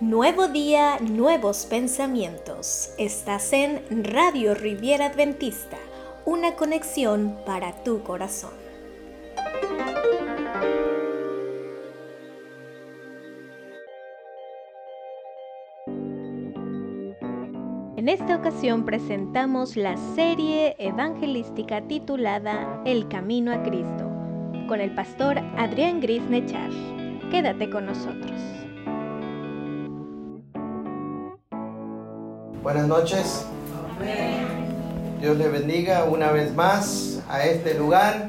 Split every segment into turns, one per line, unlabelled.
Nuevo día, nuevos pensamientos. Estás en Radio Riviera Adventista, una conexión para tu corazón. En esta ocasión presentamos la serie evangelística titulada El Camino a Cristo, con el pastor Adrián Gris Nechar. Quédate con nosotros.
Buenas noches. Dios le bendiga una vez más a este lugar.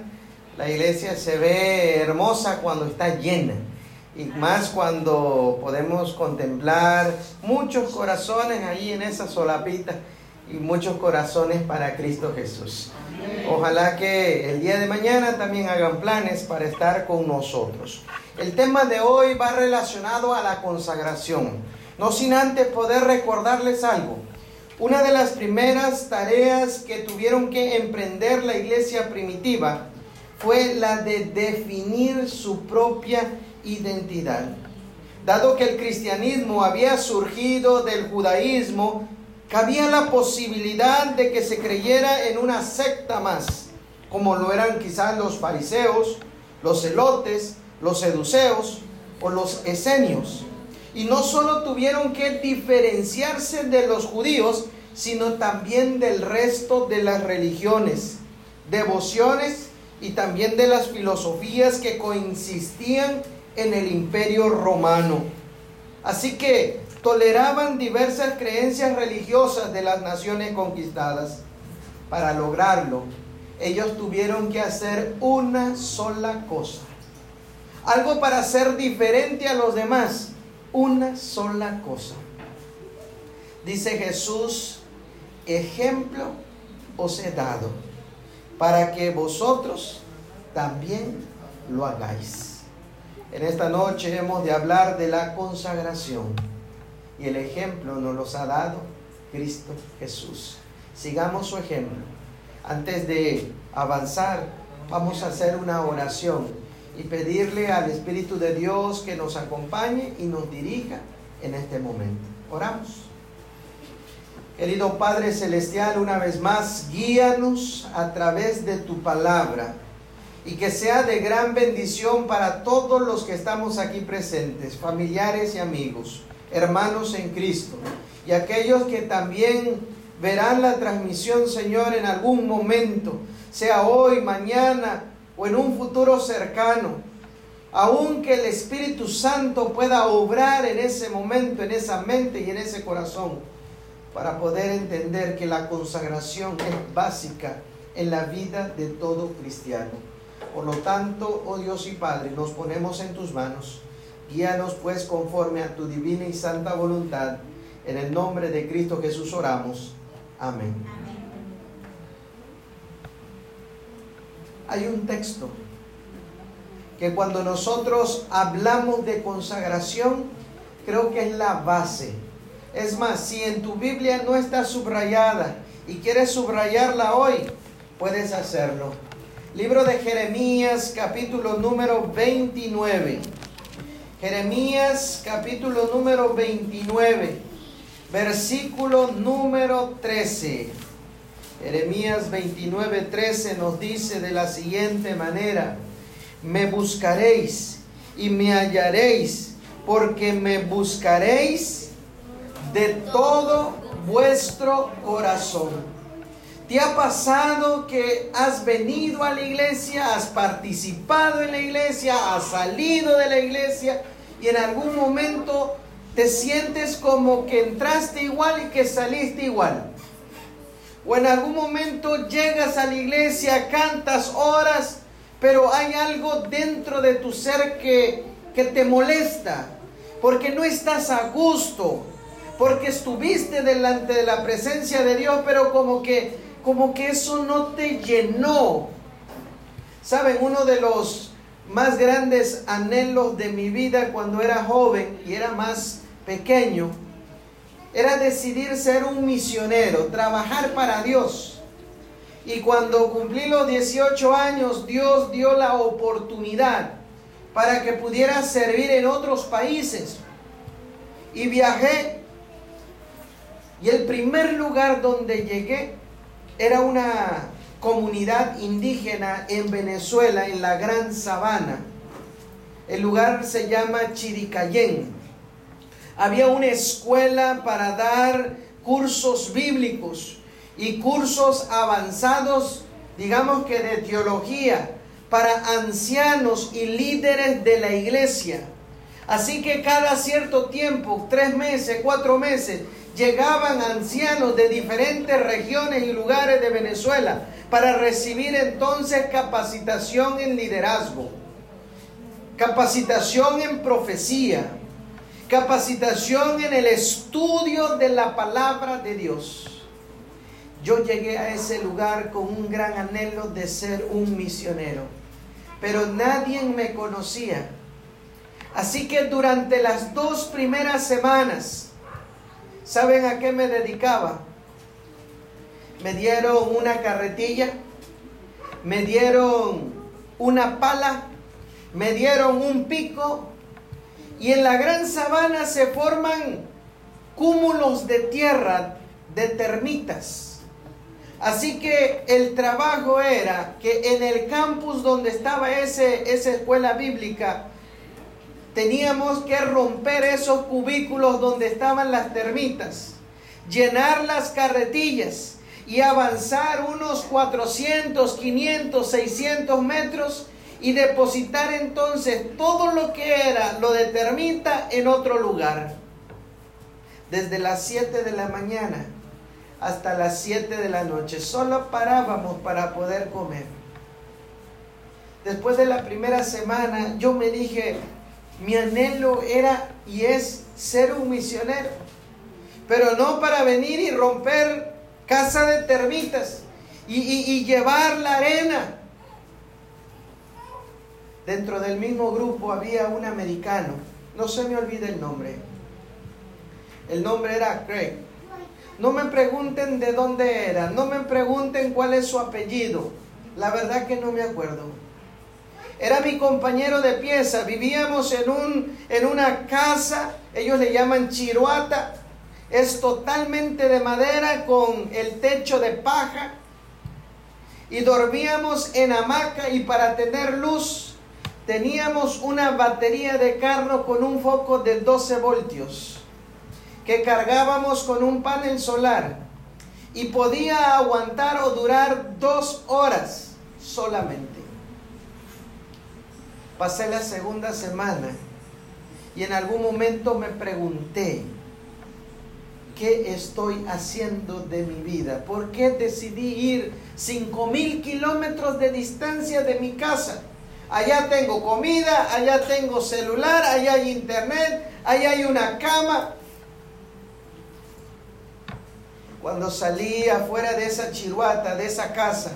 La iglesia se ve hermosa cuando está llena y más cuando podemos contemplar muchos corazones ahí en esa solapita y muchos corazones para Cristo Jesús. Ojalá que el día de mañana también hagan planes para estar con nosotros. El tema de hoy va relacionado a la consagración. No sin antes poder recordarles algo. Una de las primeras tareas que tuvieron que emprender la iglesia primitiva fue la de definir su propia identidad. Dado que el cristianismo había surgido del judaísmo, cabía la posibilidad de que se creyera en una secta más, como lo eran quizás los fariseos, los celotes, los seduceos o los esenios. Y no solo tuvieron que diferenciarse de los judíos, sino también del resto de las religiones, devociones y también de las filosofías que coexistían en el imperio romano. Así que toleraban diversas creencias religiosas de las naciones conquistadas. Para lograrlo, ellos tuvieron que hacer una sola cosa. Algo para ser diferente a los demás una sola cosa. Dice Jesús, ejemplo os he dado, para que vosotros también lo hagáis. En esta noche hemos de hablar de la consagración y el ejemplo nos los ha dado Cristo Jesús. Sigamos su ejemplo. Antes de avanzar, vamos a hacer una oración y pedirle al Espíritu de Dios que nos acompañe y nos dirija en este momento. Oramos. Querido Padre Celestial, una vez más, guíanos a través de tu palabra y que sea de gran bendición para todos los que estamos aquí presentes, familiares y amigos, hermanos en Cristo, y aquellos que también verán la transmisión, Señor, en algún momento, sea hoy, mañana o en un futuro cercano, aun que el Espíritu Santo pueda obrar en ese momento, en esa mente y en ese corazón, para poder entender que la consagración es básica en la vida de todo cristiano. Por lo tanto, oh Dios y Padre, nos ponemos en tus manos. Guíanos pues conforme a tu divina y santa voluntad. En el nombre de Cristo Jesús oramos. Amén. Hay un texto que cuando nosotros hablamos de consagración, creo que es la base. Es más, si en tu Biblia no está subrayada y quieres subrayarla hoy, puedes hacerlo. Libro de Jeremías, capítulo número 29. Jeremías, capítulo número 29, versículo número 13. Jeremías 29:13 nos dice de la siguiente manera, me buscaréis y me hallaréis, porque me buscaréis de todo vuestro corazón. ¿Te ha pasado que has venido a la iglesia, has participado en la iglesia, has salido de la iglesia y en algún momento te sientes como que entraste igual y que saliste igual? O en algún momento llegas a la iglesia, cantas horas, pero hay algo dentro de tu ser que, que te molesta, porque no estás a gusto, porque estuviste delante de la presencia de Dios, pero como que, como que eso no te llenó. Saben, uno de los más grandes anhelos de mi vida cuando era joven y era más pequeño, era decidir ser un misionero, trabajar para Dios. Y cuando cumplí los 18 años, Dios dio la oportunidad para que pudiera servir en otros países. y viajé. Y el primer lugar donde llegué era una comunidad indígena en Venezuela, en la Gran Sabana. El lugar se llama Chiricayén. Había una escuela para dar cursos bíblicos y cursos avanzados, digamos que de teología, para ancianos y líderes de la iglesia. Así que cada cierto tiempo, tres meses, cuatro meses, llegaban ancianos de diferentes regiones y lugares de Venezuela para recibir entonces capacitación en liderazgo, capacitación en profecía, capacitación en el estudio de la palabra de Dios. Yo llegué a ese lugar con un gran anhelo de ser un misionero, pero nadie me conocía. Así que durante las dos primeras semanas, ¿saben a qué me dedicaba? Me dieron una carretilla, me dieron una pala, me dieron un pico y en la gran sabana se forman cúmulos de tierra, de termitas. Así que el trabajo era que en el campus donde estaba ese, esa escuela bíblica, teníamos que romper esos cubículos donde estaban las termitas, llenar las carretillas y avanzar unos 400, 500, 600 metros y depositar entonces todo lo que era lo de termita en otro lugar. Desde las 7 de la mañana hasta las 7 de la noche. Solo parábamos para poder comer. Después de la primera semana yo me dije, mi anhelo era y es ser un misionero, pero no para venir y romper casa de termitas y, y llevar la arena. Dentro del mismo grupo había un americano, no se me olvide el nombre. El nombre era Craig. No me pregunten de dónde era, no me pregunten cuál es su apellido. La verdad que no me acuerdo. Era mi compañero de pieza, vivíamos en, un, en una casa, ellos le llaman chiruata, es totalmente de madera con el techo de paja y dormíamos en hamaca y para tener luz teníamos una batería de carro con un foco de 12 voltios que cargábamos con un panel solar y podía aguantar o durar dos horas solamente. Pasé la segunda semana y en algún momento me pregunté, ¿qué estoy haciendo de mi vida? ¿Por qué decidí ir 5 mil kilómetros de distancia de mi casa? Allá tengo comida, allá tengo celular, allá hay internet, allá hay una cama. Cuando salí afuera de esa chiruata, de esa casa,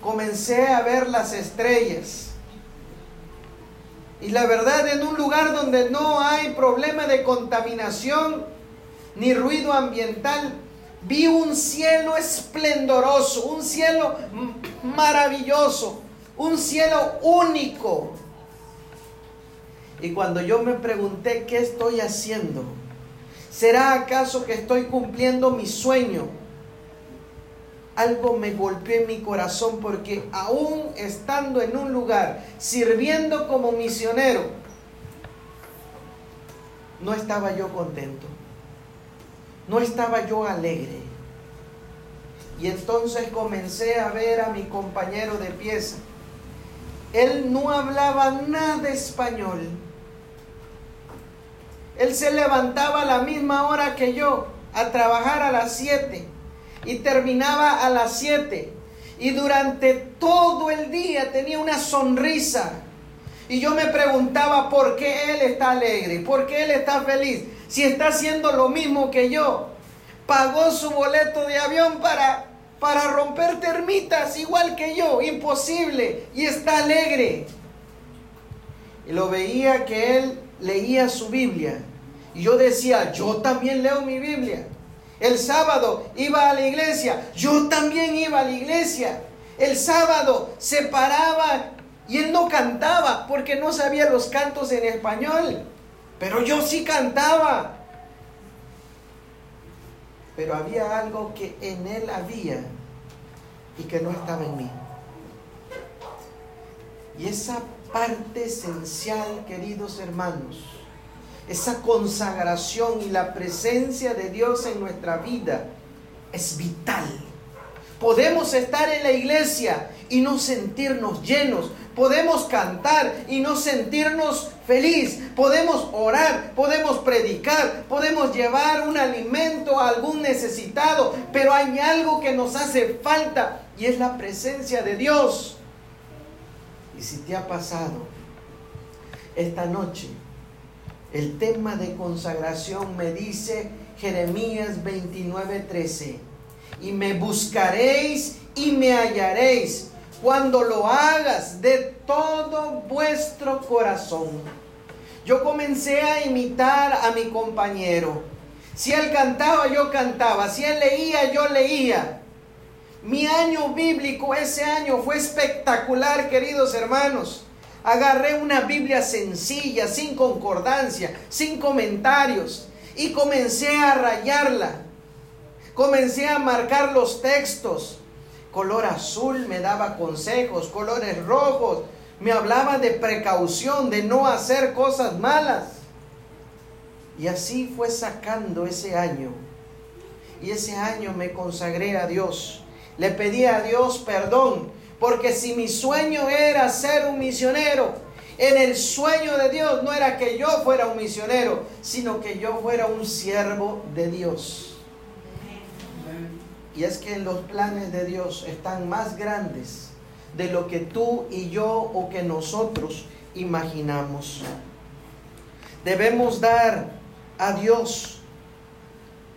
comencé a ver las estrellas y la verdad, en un lugar donde no hay problema de contaminación ni ruido ambiental, vi un cielo esplendoroso, un cielo maravilloso, un cielo único. Y cuando yo me pregunté, ¿qué estoy haciendo? ¿Será acaso que estoy cumpliendo mi sueño? algo me golpeó en mi corazón porque aún estando en un lugar, sirviendo como misionero, no estaba yo contento, no estaba yo alegre. Y entonces comencé a ver a mi compañero de pieza. Él no hablaba nada español. Él se levantaba a la misma hora que yo, a trabajar a las 7 y terminaba a las 7. Y durante todo el día tenía una sonrisa. Y yo me preguntaba por qué él está alegre, por qué él está feliz, si está haciendo lo mismo que yo. Pagó su boleto de avión para, para romper termitas igual que yo, imposible, y está alegre. Y lo veía que él leía su Biblia. Y yo decía, yo también leo mi Biblia. El sábado iba a la iglesia. Yo también iba a la iglesia. El sábado se paraba y él no cantaba porque no sabía los cantos en español. Pero yo sí cantaba. pero había algo que en él había y que no estaba en mí. Y esa parte esencial, queridos hermanos, esa consagración y la presencia de Dios en nuestra vida es vital. Podemos estar en la iglesia y no sentirnos llenos. Podemos cantar y no sentirnos feliz. Podemos orar, podemos predicar, podemos llevar un alimento a algún necesitado, pero hay algo que nos hace falta y es la presencia de Dios. Y si te ha pasado esta noche, el tema de consagración me dice Jeremías 29:13, y me buscaréis y me hallaréis cuando lo hagas de todo vuestro corazón. Yo comencé a imitar a mi compañero. Si él cantaba, yo cantaba. Si él leía, yo leía. Mi año bíblico ese año fue espectacular, queridos hermanos. Agarré una Biblia sencilla, sin concordancia, sin comentarios, y comencé a rayarla. Comencé a marcar los textos. Color azul me daba consejos, colores rojos me hablaba de precaución, de no hacer cosas malas. Y así fue sacando ese año. Y ese año me consagré a Dios le pedí a Dios perdón, porque si mi sueño era ser un misionero, en el sueño de Dios no era que yo fuera un misionero, sino que yo fuera un siervo de Dios. Y es que los planes de Dios están más grandes de lo que tú y yo o que nosotros imaginamos. Debemos dar a Dios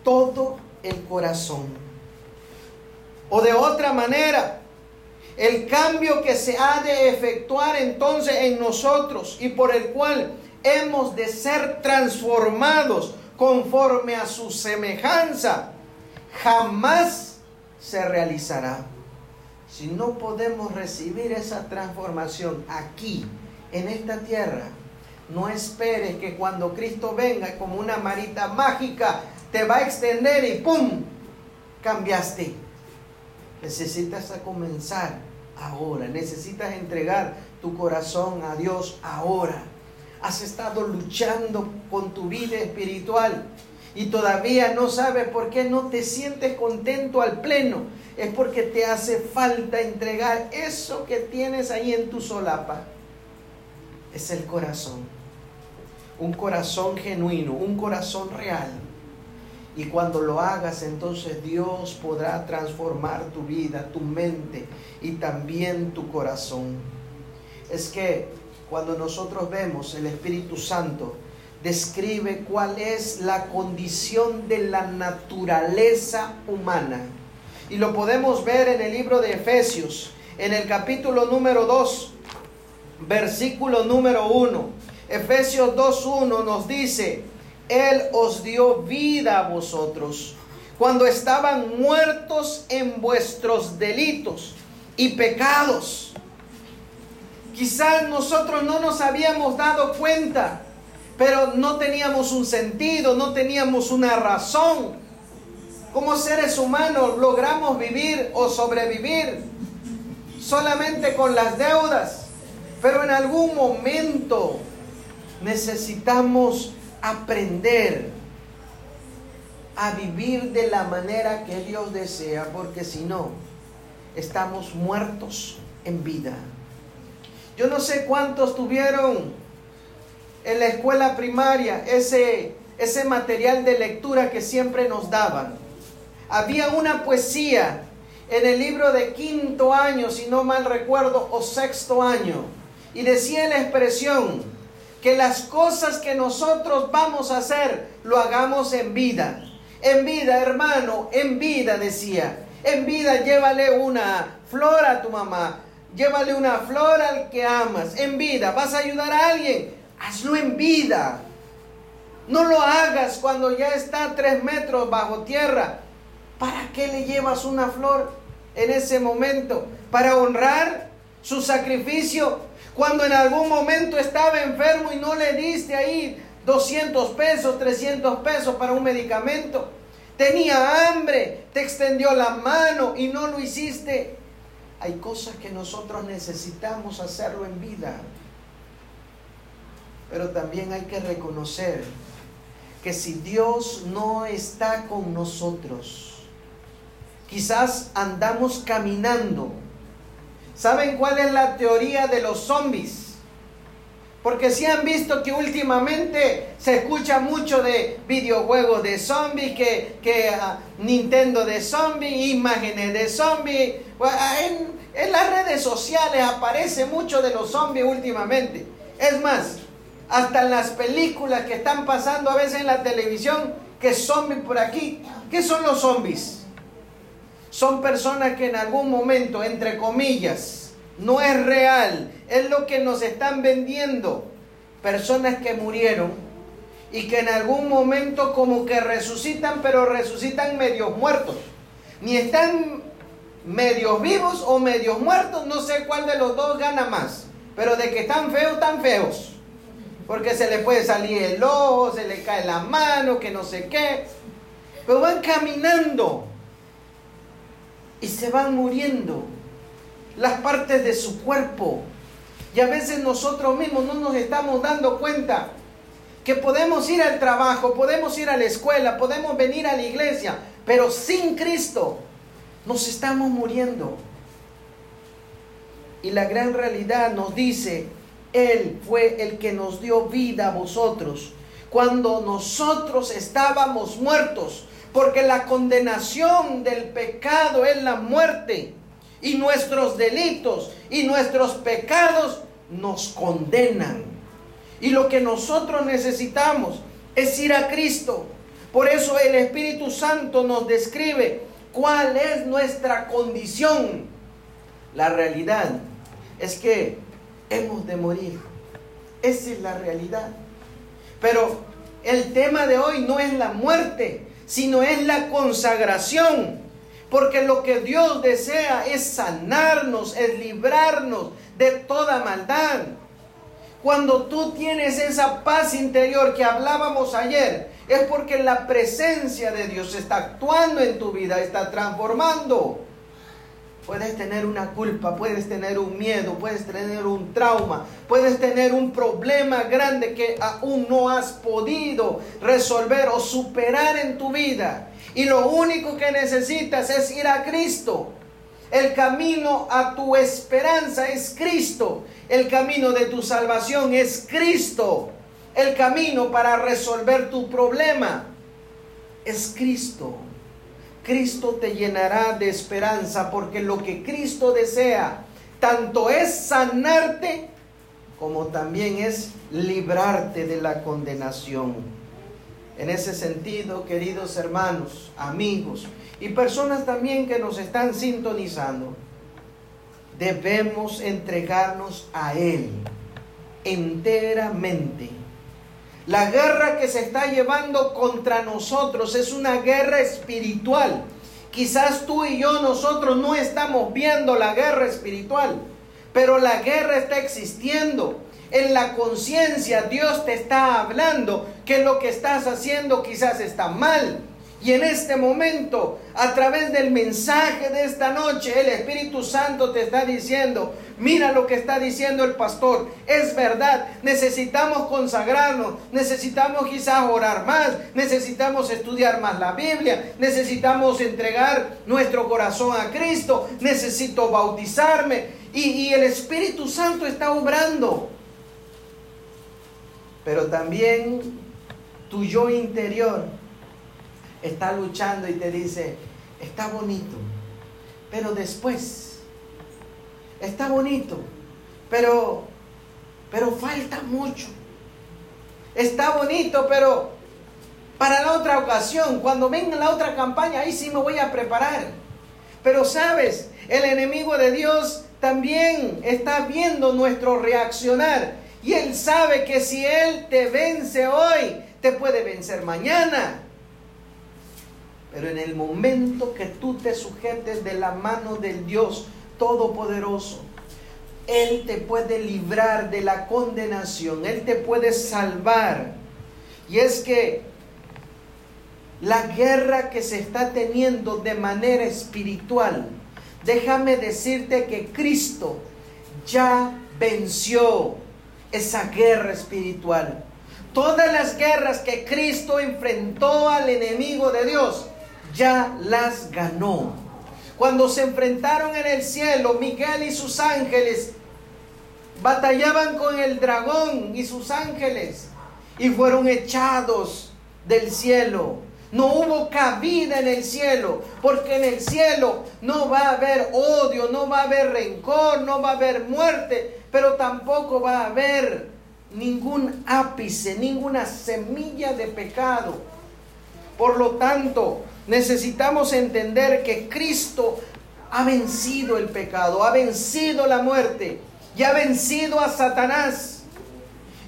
todo el corazón. O de otra manera, el cambio que se ha de efectuar entonces en nosotros y por el cual hemos de ser transformados conforme a su semejanza, jamás se realizará. Si no podemos recibir esa transformación aquí, en esta tierra, no esperes que cuando Cristo venga como una marita mágica, te va a extender y ¡pum! cambiaste. Necesitas comenzar ahora. Necesitas entregar tu corazón a Dios ahora. Has estado luchando con tu vida espiritual y todavía no sabes por qué no te sientes contento al pleno. Es porque te hace falta entregar eso que tienes ahí en tu solapa. Es el corazón. Un corazón genuino, un corazón real y cuando lo hagas, entonces Dios podrá transformar tu vida, tu mente y también tu corazón. Es que cuando nosotros vemos el Espíritu Santo, describe cuál es la condición de la naturaleza humana. Y lo podemos ver en el libro de Efesios, en el capítulo número 2, versículo número 1. Efesios 2.1 nos dice, él os dio vida a vosotros cuando estaban muertos en vuestros delitos y pecados. Quizás nosotros no nos habíamos dado cuenta, pero no teníamos un sentido, no teníamos una razón. Como seres humanos logramos vivir o sobrevivir solamente con las deudas, pero en algún momento necesitamos aprender a vivir de la manera que Dios desea, porque si no, estamos muertos en vida. Yo no sé cuántos tuvieron en la escuela primaria ese, ese material de lectura que siempre nos daban. Había una poesía en el libro de quinto año, si no mal recuerdo, o sexto año, y decía la expresión, que las cosas que nosotros vamos a hacer lo hagamos en vida. En vida, hermano, en vida, decía. En vida, llévale una flor a tu mamá. Llévale una flor al que amas. En vida, vas a ayudar a alguien. Hazlo en vida. No lo hagas cuando ya está tres metros bajo tierra. ¿Para qué le llevas una flor en ese momento? ¿Para honrar su sacrificio? Cuando en algún momento estaba enfermo y no le diste ahí 200 pesos, 300 pesos para un medicamento. tenía hambre, te extendió la mano y no lo hiciste. Hay cosas que nosotros necesitamos hacerlo en vida. Pero también hay que reconocer que si Dios no está con nosotros, quizás andamos caminando. ¿Saben cuál es la teoría de los zombies? Porque si han visto que últimamente se escucha mucho de videojuegos de zombies, que, que ah, Nintendo de zombies, imágenes de zombies. En, en las redes sociales aparece mucho de los zombies últimamente. Es más, hasta en las películas que están pasando a veces en la televisión, que zombies por aquí. ¿Qué son los zombies? Son personas que en algún momento, entre comillas, no es real, es lo que nos están vendiendo. Personas que murieron y que en algún momento como que resucitan, pero resucitan medios muertos. Ni están medios vivos o medios muertos, no sé cuál de los dos gana más. Pero de que están feos, están feos porque se le puede salir el ojo, se le cae la mano, que no sé qué. Pero van caminando y se van muriendo las partes de su cuerpo. Y a veces nosotros mismos no nos estamos dando cuenta que podemos ir al trabajo, podemos ir a la escuela, podemos venir a la iglesia, pero sin Cristo nos estamos muriendo. Y la gran realidad nos dice él fue el que nos dio vida a vosotros cuando nosotros estábamos muertos, porque la condenación del pecado es la muerte y nuestros delitos y nuestros pecados nos condenan. Y lo que nosotros necesitamos es ir a Cristo. Por eso el Espíritu Santo nos describe cuál es nuestra condición. La realidad es que hemos de morir. Esa es la realidad. Pero el tema de hoy no es la muerte, sino es la consagración. Porque lo que Dios desea es sanarnos, es librarnos de toda maldad. Cuando tú tienes esa paz interior que hablábamos ayer, es porque la presencia de Dios está actuando en tu vida, está transformando. Puedes tener una culpa, puedes tener un miedo, puedes tener un trauma, puedes tener un problema grande que aún no has podido resolver o superar en tu vida. Y lo único que necesitas es ir a Cristo. El camino a tu esperanza es Cristo. El camino de tu salvación es Cristo. El camino para resolver tu problema es Cristo. Cristo te llenará de esperanza porque lo que Cristo desea tanto es sanarte como también es librarte de la condenación. En ese sentido, queridos hermanos, amigos y personas también que nos están sintonizando, debemos entregarnos a Él enteramente la guerra que se está llevando contra nosotros es una guerra espiritual. Quizás tú y yo nosotros no estamos viendo la guerra espiritual, pero la guerra está existiendo. En la conciencia Dios te está hablando que lo que estás haciendo quizás está mal, y en este momento, a través del mensaje de esta noche, el Espíritu Santo te está diciendo, mira lo que está diciendo el pastor, es verdad, necesitamos consagrarnos, necesitamos quizás orar más, necesitamos estudiar más la Biblia, necesitamos entregar nuestro corazón a Cristo, necesito bautizarme y, y el Espíritu Santo está obrando. Pero también tu yo interior está luchando y te dice, está bonito, pero después, está bonito, pero, pero falta mucho. Está bonito, pero para la otra ocasión, cuando venga la otra campaña, ahí sí me voy a preparar. Pero sabes, el enemigo de Dios también está viendo nuestro reaccionar. Y él sabe que si él te vence hoy, te puede vencer mañana. Pero en el momento que tú te sujetes de la mano del Dios Todopoderoso, Él te puede librar de la condenación, Él te puede salvar. Y es que la guerra que se está teniendo de manera espiritual, déjame decirte que Cristo ya venció esa guerra espiritual. Todas las guerras que Cristo enfrentó al enemigo de Dios, ya las ganó. Cuando se enfrentaron en el cielo, Miguel y sus ángeles batallaban con el dragón y sus ángeles y fueron echados del cielo. No hubo cabida en el cielo, porque en el cielo no va a haber odio, no va a haber rencor, no va a haber muerte, pero tampoco va a haber ningún ápice, ninguna semilla de pecado. Por lo tanto, necesitamos entender que Cristo ha vencido el pecado, ha vencido la muerte y ha vencido a Satanás.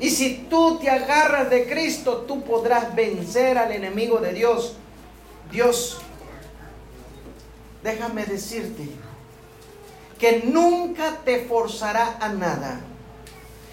Y si tú te agarras de Cristo, tú podrás vencer al enemigo de Dios. Dios, déjame decirte que nunca te forzará a nada.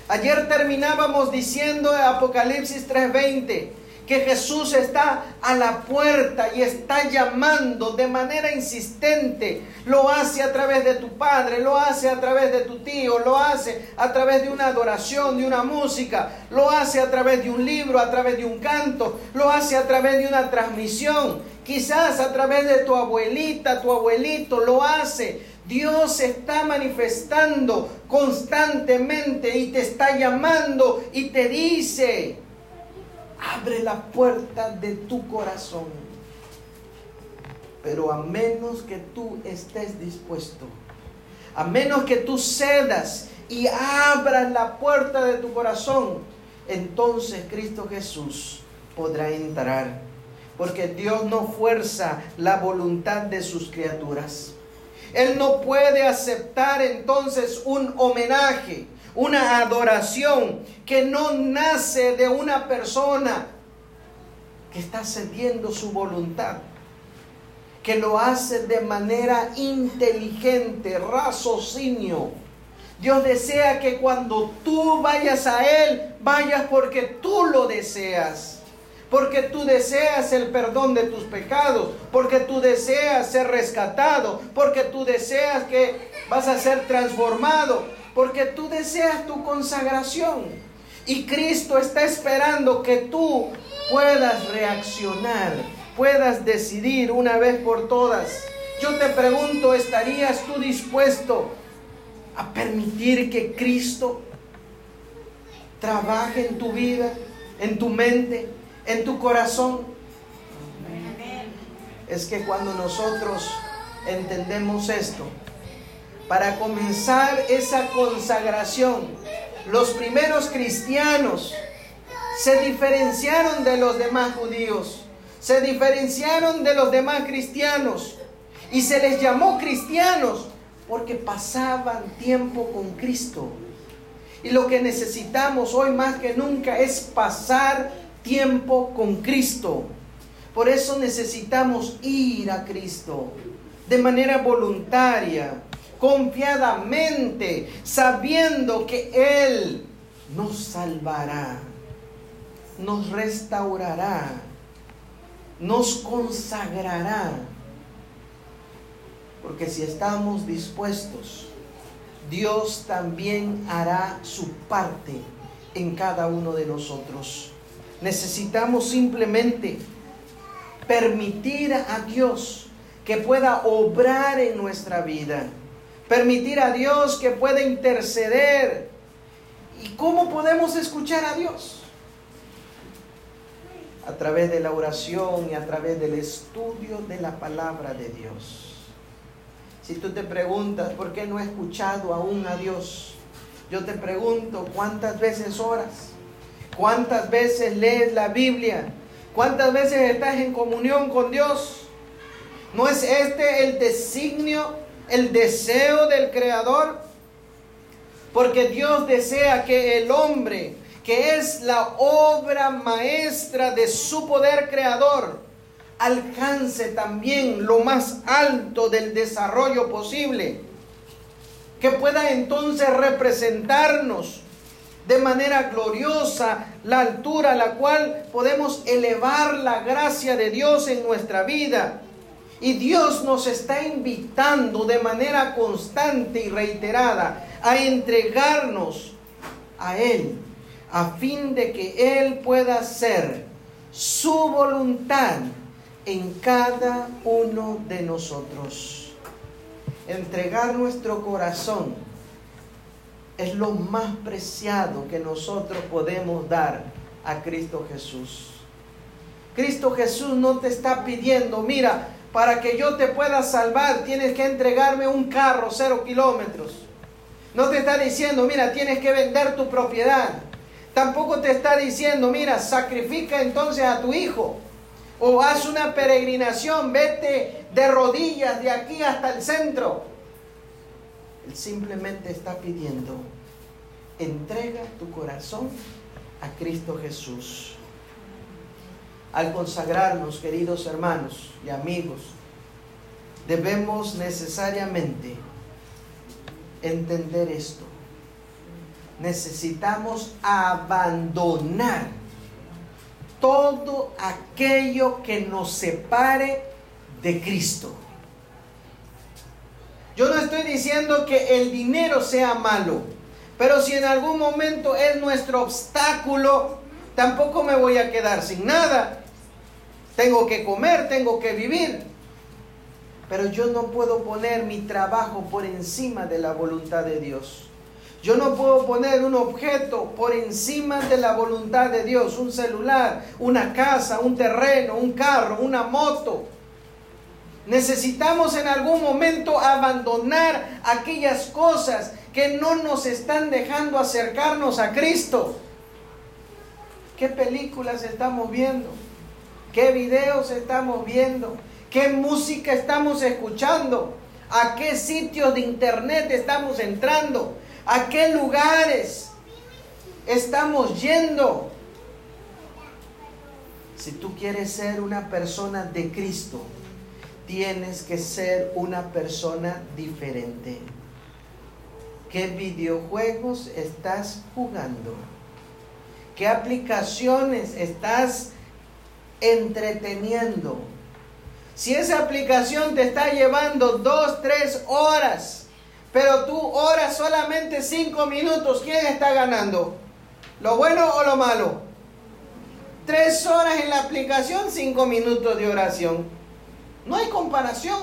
Ayer terminábamos diciendo en Apocalipsis 3:20 que Jesús está a la puerta y está llamando de manera insistente. Lo hace a través de tu padre, lo hace a través de tu tío, lo hace a través de una adoración, de una música, lo hace a través de un libro, a través de un canto, lo hace a través de una transmisión, quizás a través de tu abuelita, tu abuelito, lo hace. Dios está manifestando constantemente y te está llamando y te dice, abre la puerta de tu corazón. Pero a menos que tú estés dispuesto, a menos que tú cedas y abras la puerta de tu corazón, entonces Cristo Jesús podrá entrar. Porque Dios no fuerza la voluntad de sus criaturas. Él no puede aceptar entonces un homenaje una adoración que no nace de una persona que está cediendo su voluntad, que lo hace de manera inteligente, raciocinio. Dios desea que cuando tú vayas a Él, vayas porque tú lo deseas. Porque tú deseas el perdón de tus pecados, porque tú deseas ser rescatado, porque tú deseas que vas a ser transformado, porque tú deseas tu consagración. Y Cristo está esperando que tú puedas reaccionar, puedas decidir una vez por todas. Yo te pregunto, ¿estarías tú dispuesto a permitir que Cristo trabaje en tu vida, en tu mente, en tu corazón? Es que cuando nosotros entendemos esto, para comenzar esa consagración. Los primeros cristianos se diferenciaron de los demás judíos, se diferenciaron de los demás cristianos y se les llamó cristianos porque pasaban tiempo con Cristo. Y lo que necesitamos hoy más que nunca es pasar tiempo con Cristo. Por eso necesitamos ir a Cristo de manera voluntaria, confiadamente, sabiendo que Él nos salvará, nos restaurará, nos consagrará. Porque si estamos dispuestos, Dios también hará su parte en cada uno de nosotros. Necesitamos simplemente permitir a Dios que pueda obrar en nuestra vida permitir a Dios que pueda interceder. ¿Y cómo podemos escuchar a Dios? A través de la oración y a través del estudio de la palabra de Dios. Si tú te preguntas por qué no he escuchado aún a Dios, yo te pregunto cuántas veces oras, cuántas veces lees la Biblia, cuántas veces estás en comunión con Dios. ¿No es este el designio el deseo del Creador, porque Dios desea que el hombre, que es la obra maestra de su poder creador, alcance también lo más alto del desarrollo posible, que pueda entonces representarnos de manera gloriosa la altura a la cual podemos elevar la gracia de Dios en nuestra vida. Y Dios nos está invitando de manera constante y reiterada a entregarnos a Él, a fin de que Él pueda hacer su voluntad en cada uno de nosotros. Entregar nuestro corazón es lo más preciado que nosotros podemos dar a Cristo Jesús. Cristo Jesús no te está pidiendo, mira, para que yo te pueda salvar tienes que entregarme un carro cero kilómetros. No te está diciendo, mira, tienes que vender tu propiedad. Tampoco te está diciendo, mira, sacrifica entonces a tu hijo. O haz una peregrinación, vete de rodillas de aquí hasta el centro. Él simplemente está pidiendo, entrega tu corazón a Cristo Jesús. Al consagrarnos, queridos hermanos y amigos, debemos necesariamente entender esto. Necesitamos abandonar todo aquello que nos separe de Cristo. Yo no estoy diciendo que el dinero sea malo, pero si en algún momento es nuestro obstáculo, tampoco me voy a quedar sin nada. Tengo que comer, tengo que vivir. Pero yo no puedo poner mi trabajo por encima de la voluntad de Dios. Yo no puedo poner un objeto por encima de la voluntad de Dios, un celular, una casa, un terreno, un carro, una moto. Necesitamos en algún momento abandonar aquellas cosas que no nos están dejando acercarnos a Cristo. ¿Qué películas estamos viendo? ¿Qué videos estamos viendo? ¿Qué música estamos escuchando? ¿A qué sitios de internet estamos entrando? ¿A qué lugares estamos yendo? Si tú quieres ser una persona de Cristo, tienes que ser una persona diferente. ¿Qué videojuegos estás jugando? ¿Qué aplicaciones estás entreteniendo? Si esa aplicación te está llevando dos, tres horas, pero tú oras solamente cinco minutos, ¿quién está ganando? ¿Lo bueno o lo malo? Tres horas en la aplicación, cinco minutos de oración. No hay comparación.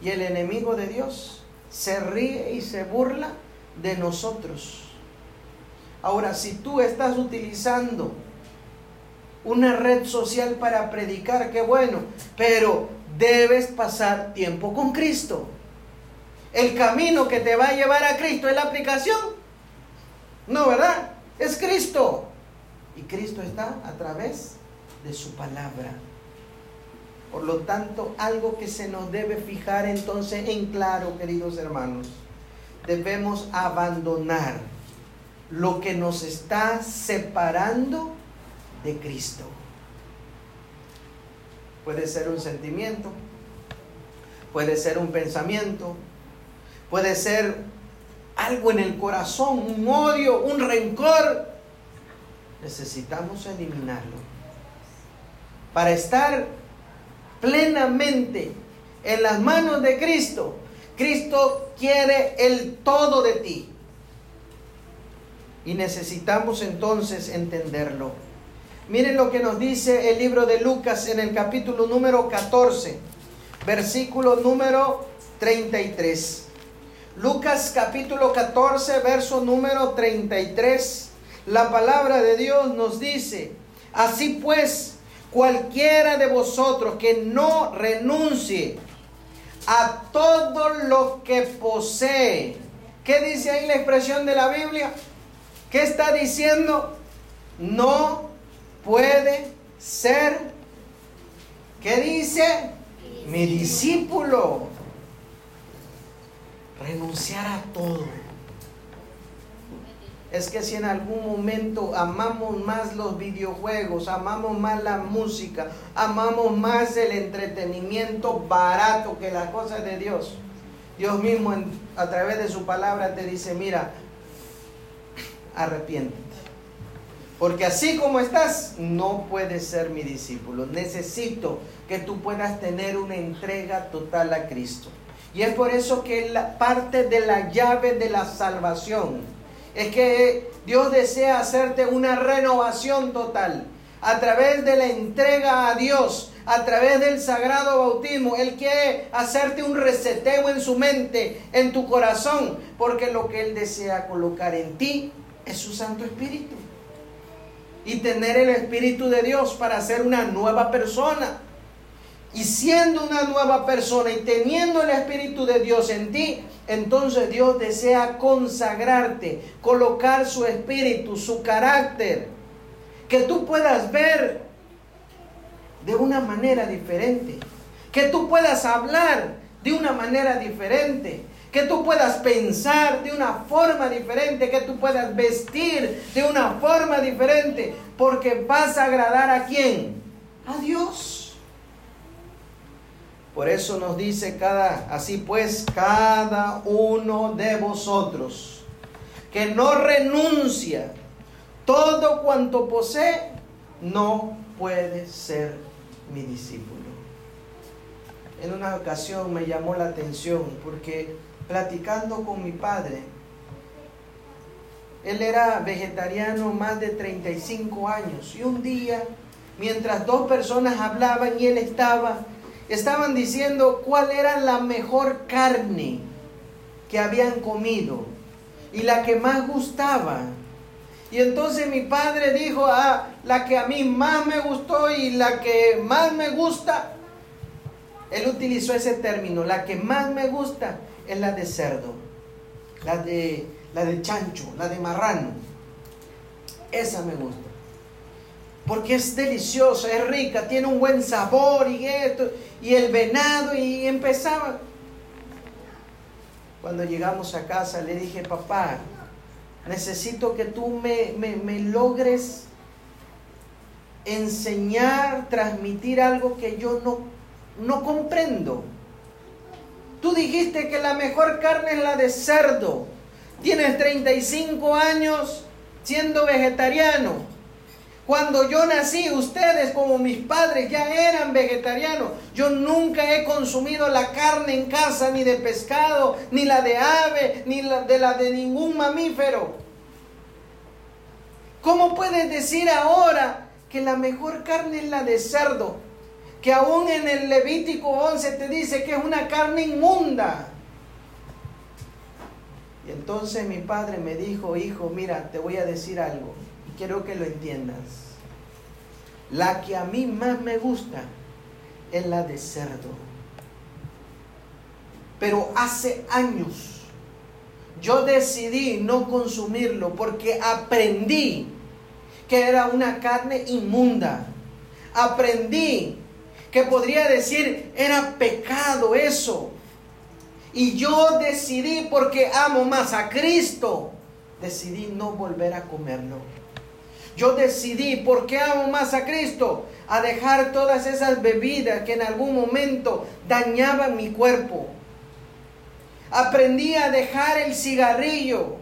Y el enemigo de Dios se ríe y se burla de nosotros. Ahora, si tú estás utilizando una red social para predicar, qué bueno, pero debes pasar tiempo con Cristo. El camino que te va a llevar a Cristo es la aplicación. No, ¿verdad? Es Cristo. Y Cristo está a través de su palabra. Por lo tanto, algo que se nos debe fijar entonces en claro, queridos hermanos, debemos abandonar lo que nos está separando de Cristo. Puede ser un sentimiento, puede ser un pensamiento, puede ser algo en el corazón, un odio, un rencor. Necesitamos eliminarlo para estar plenamente en las manos de Cristo. Cristo quiere el todo de ti. Y necesitamos entonces entenderlo. Miren lo que nos dice el libro de Lucas en el capítulo número 14, versículo número 33. Lucas capítulo 14, verso número 33. La palabra de Dios nos dice, así pues, cualquiera de vosotros que no renuncie a todo lo que posee. ¿Qué dice ahí la expresión de la Biblia? ¿Qué está diciendo? No puede ser, ¿qué dice? Mi discípulo. Renunciar a todo. Es que si en algún momento amamos más los videojuegos, amamos más la música, amamos más el entretenimiento barato que las cosas de Dios, Dios mismo a través de su palabra te dice, mira, arrepiéntete. Porque así como estás, no puedes ser mi discípulo. Necesito que tú puedas tener una entrega total a Cristo. Y es por eso que parte de la llave de la salvación es que Dios desea hacerte una renovación total a través de la entrega a Dios, a través del sagrado bautismo. Él quiere hacerte un reseteo en su mente, en tu corazón, porque lo que Él desea colocar en ti es su Santo Espíritu. Y tener el Espíritu de Dios para ser una nueva persona. Y siendo una nueva persona y teniendo el Espíritu de Dios en ti, entonces Dios desea consagrarte, colocar su espíritu, su carácter, que tú puedas ver de una manera diferente, que tú puedas hablar de una manera diferente, que tú puedas pensar de una forma diferente, que tú puedas vestir de una forma diferente, porque vas a agradar a quién? A Dios. Por eso nos dice cada, así pues, cada uno de vosotros que no renuncia todo cuanto posee, no puede ser mi discípulo. En una ocasión me llamó la atención porque platicando con mi padre, él era vegetariano más de 35 años. Y un día, mientras dos personas hablaban y él estaba estaban diciendo cuál era la mejor carne que habían comido y la que más gustaba. Y entonces mi padre dijo, ah, la que a mí más me gustó y la que más me gusta, él utilizó ese término, la que más me gusta es la de cerdo, la de, la de chancho, la de marrano. Esa me gusta porque es deliciosa, es rica, tiene un buen sabor y esto, y el venado, y empezaba. Cuando llegamos a casa le dije, papá, necesito que tú me, me logres enseñar, transmitir algo que yo no, no comprendo. Tú dijiste que la mejor carne es la de cerdo. Tienes 35 años siendo vegetariano cuando yo nací, ustedes como mis padres ya eran vegetarianos. Yo nunca he consumido la carne en casa, ni de pescado, ni la de ave, ni la de la de ningún mamífero. ¿Cómo puedes decir ahora que la mejor carne es la de cerdo? Que aún en el Levítico 11 te dice que es una carne inmunda. Y entonces mi padre me dijo, hijo, mira, te voy a decir algo quiero que lo entiendas. La que a mí más me gusta es la de cerdo. Pero hace años yo decidí no consumirlo porque aprendí que era una carne inmunda. Aprendí que podría decir era pecado eso. Y yo decidí porque amo más a Cristo, decidí no volver a comerlo. Yo decidí, porque amo más a Cristo, a dejar todas esas bebidas que en algún momento dañaban mi cuerpo. Aprendí a dejar el cigarrillo.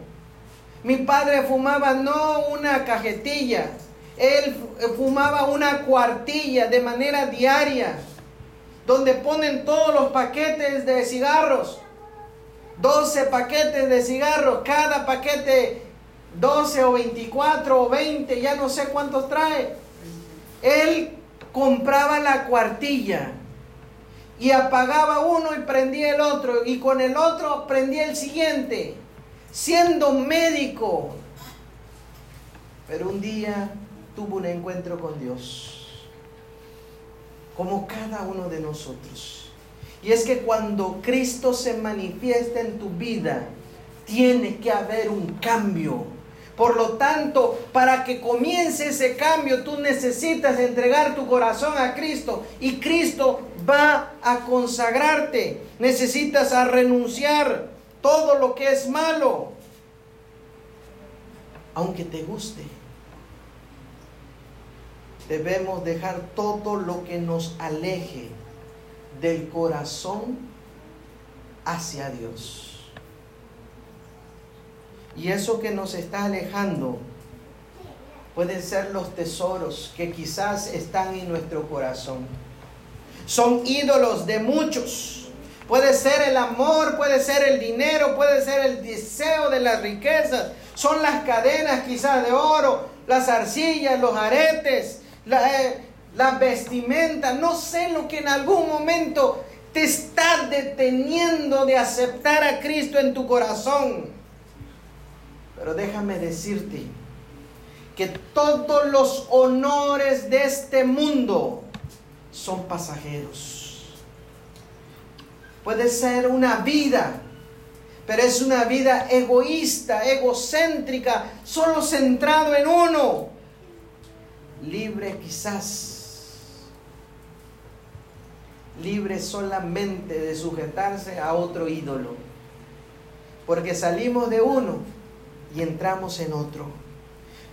Mi padre fumaba no una cajetilla, él fumaba una cuartilla de manera diaria, donde ponen todos los paquetes de cigarros. 12 paquetes de cigarros, cada paquete 12 o 24 o 20, ya no sé cuántos trae. Él compraba la cuartilla y apagaba uno y prendía el otro y con el otro prendía el siguiente, siendo médico. Pero un día tuvo un encuentro con Dios, como cada uno de nosotros. Y es que cuando Cristo se manifiesta en tu vida, tiene que haber un cambio por lo tanto, para que comience ese cambio, tú necesitas entregar tu corazón a Cristo y Cristo va a consagrarte. Necesitas a renunciar todo lo que es malo, aunque te guste. Debemos dejar todo lo que nos aleje del corazón hacia Dios. Y eso que nos está alejando pueden ser los tesoros que quizás están en nuestro corazón. Son ídolos de muchos. Puede ser el amor, puede ser el dinero, puede ser el deseo de las riquezas. Son las cadenas quizás de oro, las arcillas, los aretes, la, eh, las vestimentas. No sé lo que en algún momento te está deteniendo de aceptar a Cristo en tu corazón. Pero déjame decirte que todos los honores de este mundo son pasajeros. Puede ser una vida, pero es una vida egoísta, egocéntrica, solo centrado en uno. Libre quizás, libre solamente de sujetarse a otro ídolo, porque salimos de uno y entramos en otro.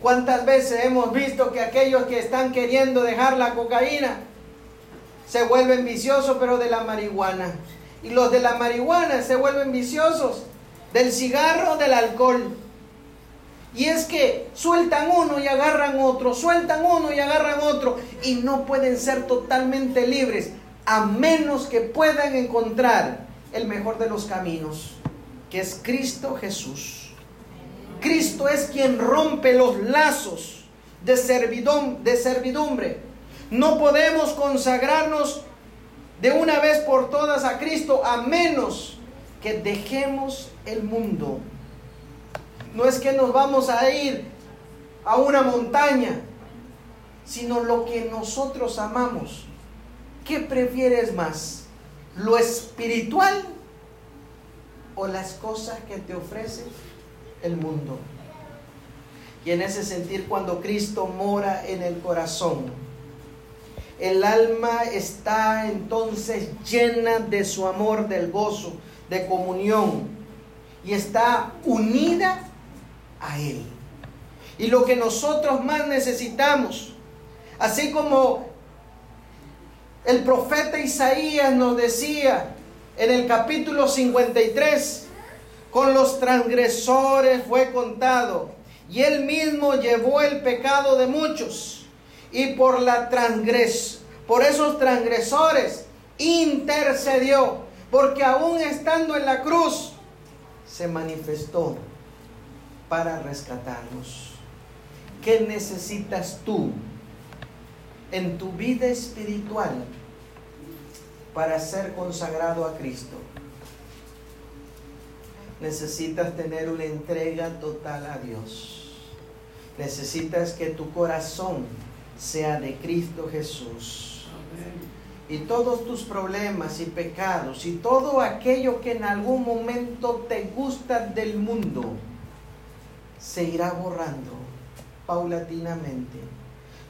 ¿Cuántas veces hemos visto que aquellos que están queriendo dejar la cocaína se vuelven viciosos, pero de la marihuana? Y los de la marihuana se vuelven viciosos del cigarro, del alcohol. Y es que sueltan uno y agarran otro, sueltan uno y agarran otro, y no pueden ser totalmente libres, a menos que puedan encontrar el mejor de los caminos, que es Cristo Jesús. Cristo es quien rompe los lazos de, de servidumbre. No podemos consagrarnos de una vez por todas a Cristo a menos que dejemos el mundo. No es que nos vamos a ir a una montaña, sino lo que nosotros amamos. ¿Qué prefieres más? ¿Lo espiritual o las cosas que te ofrecen el mundo. Y en ese sentir, cuando Cristo mora en el corazón, el alma está entonces llena de su amor, del gozo, de comunión, y está unida a Él. Y lo que nosotros más necesitamos, así como el profeta Isaías nos decía en el capítulo 53, con los transgresores fue contado, y él mismo llevó el pecado de muchos, y por la transgres, por esos transgresores intercedió, porque aún estando en la cruz se manifestó para rescatarnos. ¿Qué necesitas tú en tu vida espiritual para ser consagrado a Cristo? necesitas tener una entrega total a Dios. Necesitas que tu corazón sea de Cristo Jesús. Y todos tus problemas y pecados y todo aquello que en algún momento te gusta del mundo se irá borrando paulatinamente.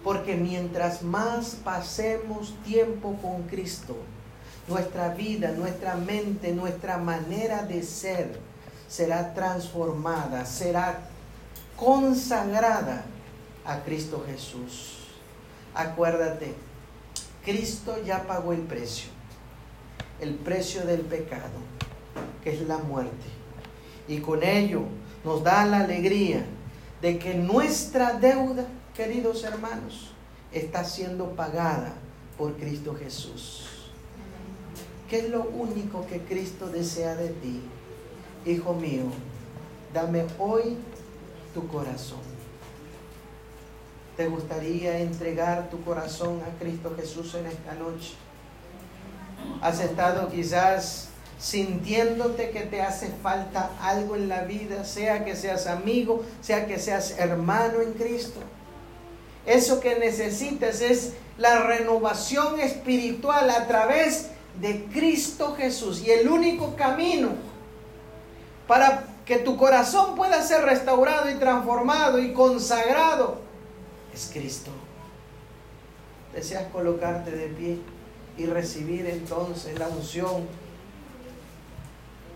Porque mientras más pasemos tiempo con Cristo, nuestra vida, nuestra mente, nuestra manera de ser, será transformada, será consagrada a Cristo Jesús. Acuérdate, Cristo ya pagó el precio, el precio del pecado, que es la muerte. Y con ello nos da la alegría de que nuestra deuda, queridos hermanos, está siendo pagada por Cristo Jesús. ¿Qué es lo único que Cristo desea de ti? Hijo mío, dame hoy tu corazón. ¿Te gustaría entregar tu corazón a Cristo Jesús en esta noche? ¿Has estado quizás sintiéndote que te hace falta algo en la vida, sea que seas amigo, sea que seas hermano en Cristo? Eso que necesitas es la renovación espiritual a través de Cristo Jesús. Y el único camino para que tu corazón pueda ser restaurado y transformado y consagrado, es Cristo. Deseas colocarte de pie y recibir entonces la unción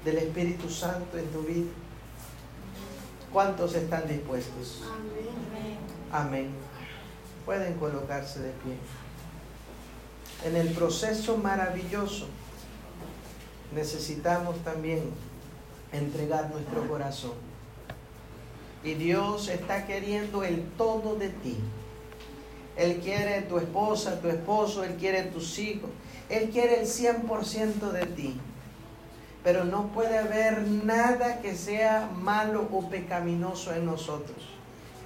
del Espíritu Santo en tu vida. ¿Cuántos están dispuestos? Amén. Amén. Pueden colocarse de pie. En el proceso maravilloso necesitamos también entregar nuestro corazón. Y Dios está queriendo el todo de ti. Él quiere tu esposa, tu esposo, Él quiere tus hijos. Él quiere el 100% de ti. Pero no puede haber nada que sea malo o pecaminoso en nosotros.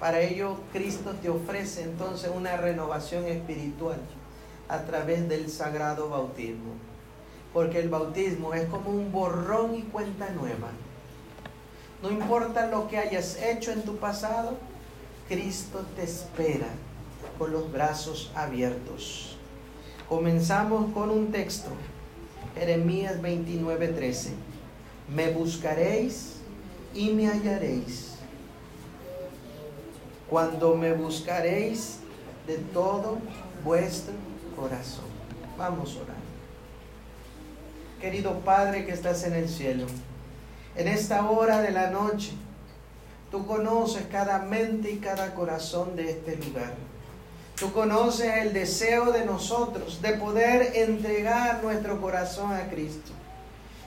Para ello Cristo te ofrece entonces una renovación espiritual a través del sagrado bautismo. Porque el bautismo es como un borrón y cuenta nueva. No importa lo que hayas hecho en tu pasado, Cristo te espera con los brazos abiertos. Comenzamos con un texto, Jeremías 29:13. Me buscaréis y me hallaréis. Cuando me buscaréis de todo vuestro corazón. Vamos a orar. Querido Padre que estás en el cielo, en esta hora de la noche, tú conoces cada mente y cada corazón de este lugar. Tú conoces el deseo de nosotros de poder entregar nuestro corazón a Cristo.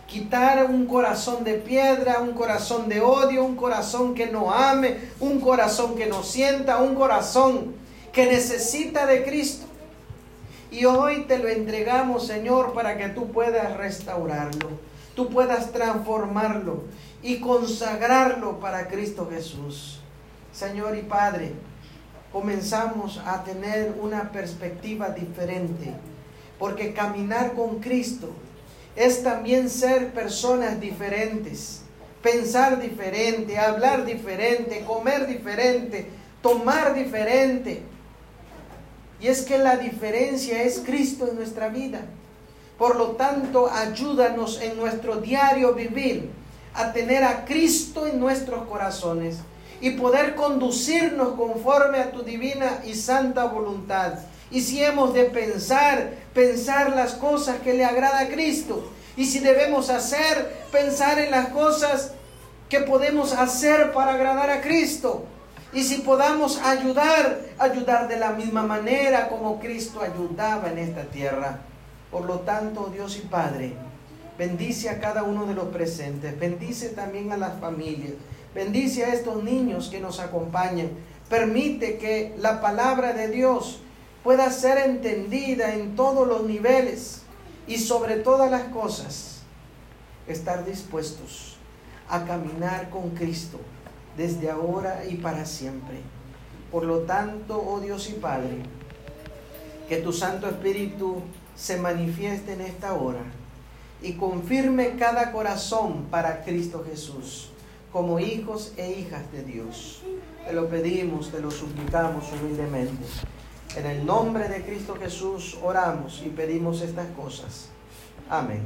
Quitar un corazón de piedra, un corazón de odio, un corazón que no ame, un corazón que no sienta, un corazón que necesita de Cristo. Y hoy te lo entregamos, Señor, para que tú puedas restaurarlo, tú puedas transformarlo y consagrarlo para Cristo Jesús. Señor y Padre, comenzamos a tener una perspectiva diferente, porque caminar con Cristo es también ser personas diferentes, pensar diferente, hablar diferente, comer diferente, tomar diferente. Y es que la diferencia es Cristo en nuestra vida. Por lo tanto, ayúdanos en nuestro diario vivir a tener a Cristo en nuestros corazones y poder conducirnos conforme a tu divina y santa voluntad. Y si hemos de pensar, pensar las cosas que le agrada a Cristo. Y si debemos hacer, pensar en las cosas que podemos hacer para agradar a Cristo. Y si podamos ayudar, ayudar de la misma manera como Cristo ayudaba en esta tierra. Por lo tanto, Dios y Padre, bendice a cada uno de los presentes, bendice también a las familias. Bendice a estos niños que nos acompañan. Permite que la palabra de Dios pueda ser entendida en todos los niveles y sobre todas las cosas, estar dispuestos a caminar con Cristo desde ahora y para siempre. Por lo tanto, oh Dios y Padre, que tu Santo Espíritu se manifieste en esta hora y confirme cada corazón para Cristo Jesús como hijos e hijas de Dios. Te lo pedimos, te lo suplicamos humildemente. En el nombre de Cristo Jesús oramos y pedimos estas cosas. Amén.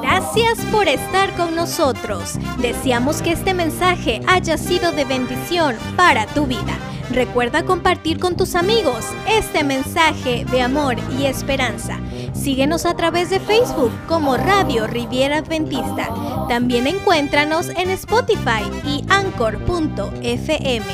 Gracias por estar con nosotros. Deseamos que este mensaje haya sido de bendición para tu vida. Recuerda compartir con tus amigos este mensaje de amor y esperanza. Síguenos a través de Facebook como Radio Riviera Adventista. También encuéntranos en Spotify y Anchor.fm.